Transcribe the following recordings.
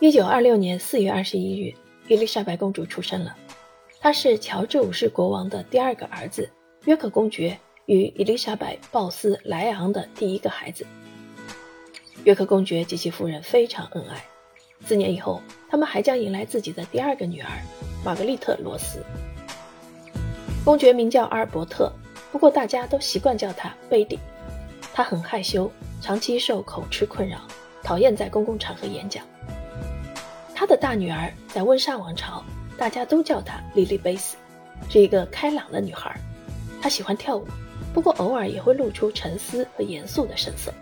一九二六年四月二十一日，伊丽莎白公主出生了。她是乔治五世国王的第二个儿子，约克公爵与伊丽莎白·鲍斯·莱昂的第一个孩子。约克公爵及其夫人非常恩爱。四年以后，他们还将迎来自己的第二个女儿玛格丽特·罗斯。公爵名叫阿尔伯特，不过大家都习惯叫他贝蒂。他很害羞，长期受口吃困扰，讨厌在公共场合演讲。他的大女儿在温莎王朝，大家都叫她莉莉贝斯，是一个开朗的女孩。她喜欢跳舞，不过偶尔也会露出沉思和严肃的神色。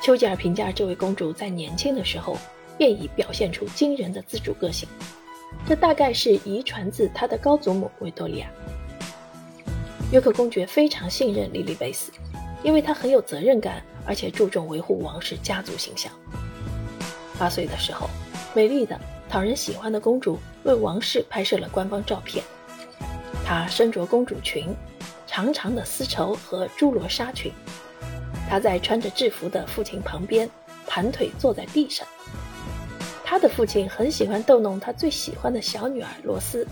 丘吉尔评价这位公主在年轻的时候便已表现出惊人的自主个性，这大概是遗传自她的高祖母维多利亚。约克公爵非常信任莉莉贝斯，因为她很有责任感，而且注重维护王室家族形象。八岁的时候，美丽的、讨人喜欢的公主为王室拍摄了官方照片。她身着公主裙，长长的丝绸和朱罗纱裙。她在穿着制服的父亲旁边，盘腿坐在地上。她的父亲很喜欢逗弄她最喜欢的小女儿罗斯，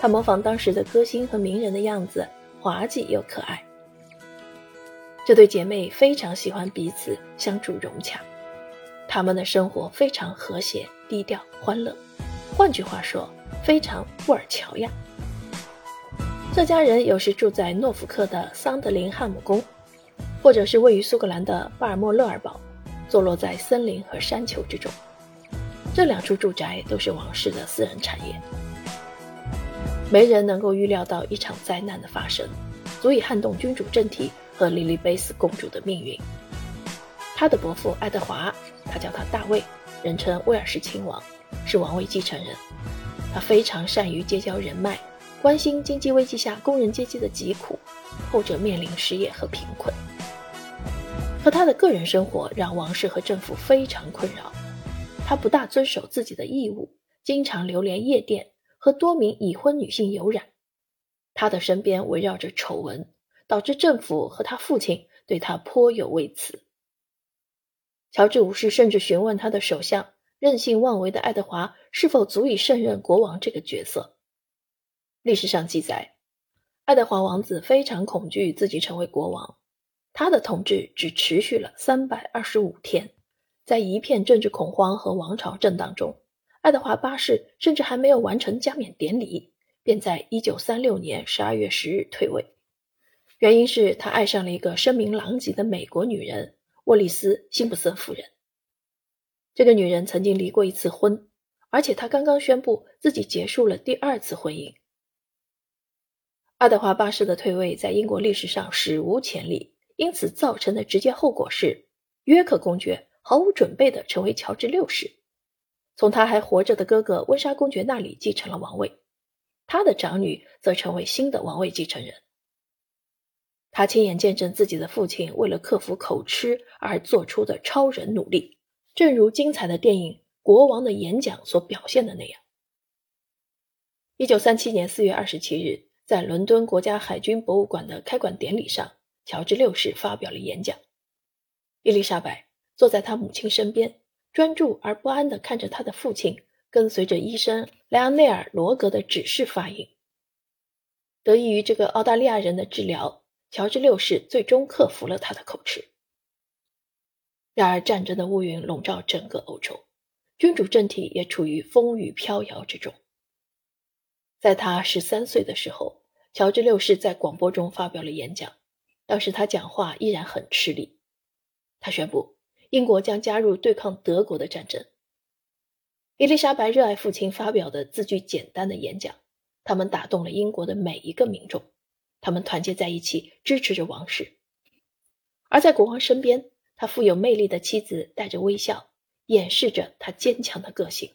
她模仿当时的歌星和名人的样子，滑稽又可爱。这对姐妹非常喜欢彼此相处融洽。他们的生活非常和谐、低调、欢乐，换句话说，非常布尔乔亚。这家人有时住在诺福克的桑德林汉姆宫，或者是位于苏格兰的巴尔莫勒尔堡，坐落在森林和山丘之中。这两处住宅都是王室的私人产业。没人能够预料到一场灾难的发生，足以撼动君主政体和莉莉贝斯公主的命运。他的伯父爱德华。他叫他大卫，人称威尔士亲王，是王位继承人。他非常善于结交人脉，关心经济危机下工人阶级的疾苦，后者面临失业和贫困。可他的个人生活让王室和政府非常困扰。他不大遵守自己的义务，经常流连夜店，和多名已婚女性有染。他的身边围绕着丑闻，导致政府和他父亲对他颇有微词。乔治五世甚至询问他的首相任性妄为的爱德华是否足以胜任国王这个角色。历史上记载，爱德华王子非常恐惧自己成为国王，他的统治只持续了三百二十五天。在一片政治恐慌和王朝震荡中，爱德华八世甚至还没有完成加冕典礼，便在一九三六年十二月十日退位。原因是他爱上了一个声名狼藉的美国女人。沃利斯·辛普森夫人，这个女人曾经离过一次婚，而且她刚刚宣布自己结束了第二次婚姻。爱德华八世的退位在英国历史上史无前例，因此造成的直接后果是，约克公爵毫无准备地成为乔治六世，从他还活着的哥哥温莎公爵那里继承了王位，他的长女则成为新的王位继承人。他亲眼见证自己的父亲为了克服口吃而做出的超人努力，正如精彩的电影《国王的演讲》所表现的那样。一九三七年四月二十七日，在伦敦国家海军博物馆的开馆典礼上，乔治六世发表了演讲。伊丽莎白坐在他母亲身边，专注而不安地看着他的父亲，跟随着医生莱昂内尔·罗格的指示发音。得益于这个澳大利亚人的治疗。乔治六世最终克服了他的口吃。然而，战争的乌云笼罩整个欧洲，君主政体也处于风雨飘摇之中。在他十三岁的时候，乔治六世在广播中发表了演讲。当时他讲话依然很吃力。他宣布英国将加入对抗德国的战争。伊丽莎白热爱父亲发表的字句简单的演讲，他们打动了英国的每一个民众。他们团结在一起，支持着王室。而在国王身边，他富有魅力的妻子带着微笑，掩饰着他坚强的个性。